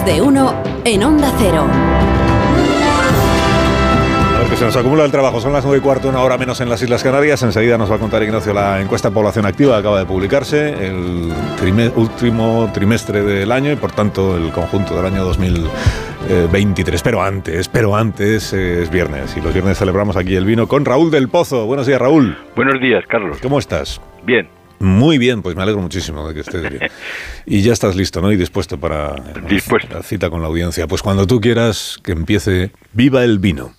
Más de uno en Onda Cero. A ver, que se nos acumula el trabajo. Son las 9 y cuarto, una hora menos en las Islas Canarias. Enseguida nos va a contar Ignacio la encuesta de población activa acaba de publicarse, el último trimestre del año y por tanto el conjunto del año 2023. Pero antes, pero antes eh, es viernes y los viernes celebramos aquí el vino con Raúl del Pozo. Buenos días, Raúl. Buenos días, Carlos. ¿Cómo estás? Bien. Muy bien, pues me alegro muchísimo de que estés bien. Y ya estás listo, ¿no? Y dispuesto para dispuesto. la cita con la audiencia. Pues cuando tú quieras que empiece, viva el vino.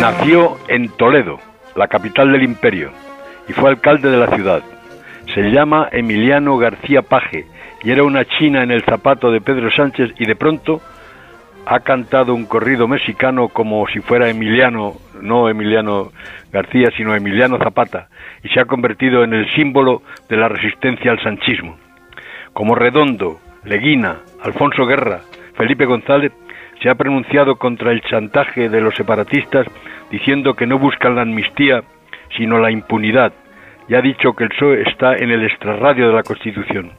Nació en Toledo, la capital del imperio, y fue alcalde de la ciudad. Se llama Emiliano García Paje y era una china en el zapato de Pedro Sánchez y de pronto ha cantado un corrido mexicano como si fuera Emiliano, no Emiliano García, sino Emiliano Zapata, y se ha convertido en el símbolo de la resistencia al sanchismo. Como Redondo, Leguina, Alfonso Guerra, Felipe González, se ha pronunciado contra el chantaje de los separatistas diciendo que no buscan la amnistía, sino la impunidad, y ha dicho que el PSOE está en el extrarradio de la Constitución.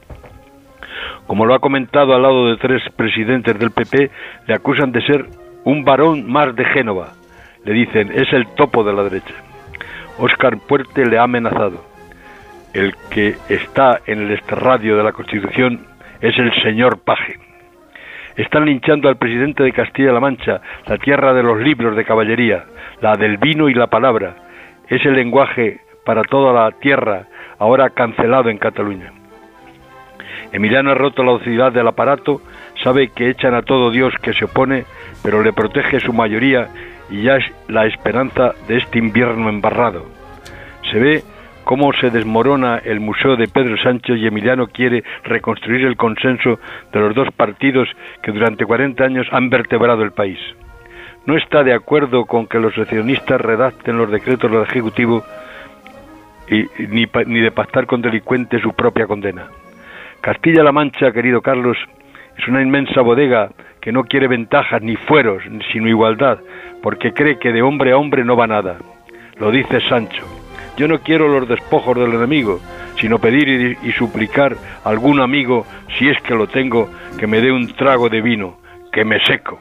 Como lo ha comentado al lado de tres presidentes del PP, le acusan de ser un varón más de Génova. Le dicen, es el topo de la derecha. Óscar Puerte le ha amenazado. El que está en el extrarradio de la Constitución es el señor Paje. Están linchando al presidente de Castilla-La Mancha, la tierra de los libros de caballería, la del vino y la palabra. Es el lenguaje para toda la tierra, ahora cancelado en Cataluña. Emiliano ha roto la docilidad del aparato, sabe que echan a todo Dios que se opone, pero le protege su mayoría y ya es la esperanza de este invierno embarrado. Se ve cómo se desmorona el museo de Pedro Sánchez y Emiliano quiere reconstruir el consenso de los dos partidos que durante 40 años han vertebrado el país. No está de acuerdo con que los seccionistas redacten los decretos del Ejecutivo y, ni, ni de pactar con delincuentes su propia condena. Castilla-La Mancha, querido Carlos, es una inmensa bodega que no quiere ventajas ni fueros, sino igualdad, porque cree que de hombre a hombre no va nada. Lo dice Sancho. Yo no quiero los despojos del enemigo, sino pedir y, suplicar a algún amigo, si es que lo tengo, que me dé un trago de vino, que me seco.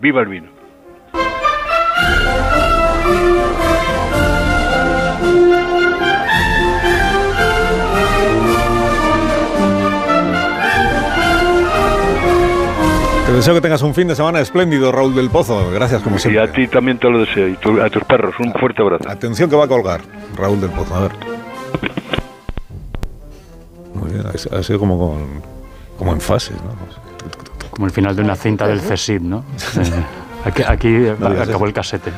¡Viva el vino! Deseo que tengas un fin de semana espléndido, Raúl del Pozo. Gracias, como Y siempre. a ti también te lo deseo, y tu- a tus perros, un fuerte abrazo. Atención que va a colgar, Raúl del Pozo. A ver. Muy bien, ha sido como, con- como en fases, ¿no? Como el final de una cinta del CSIP, ¿no? Eh, aquí aquí No acabó eso. el casete.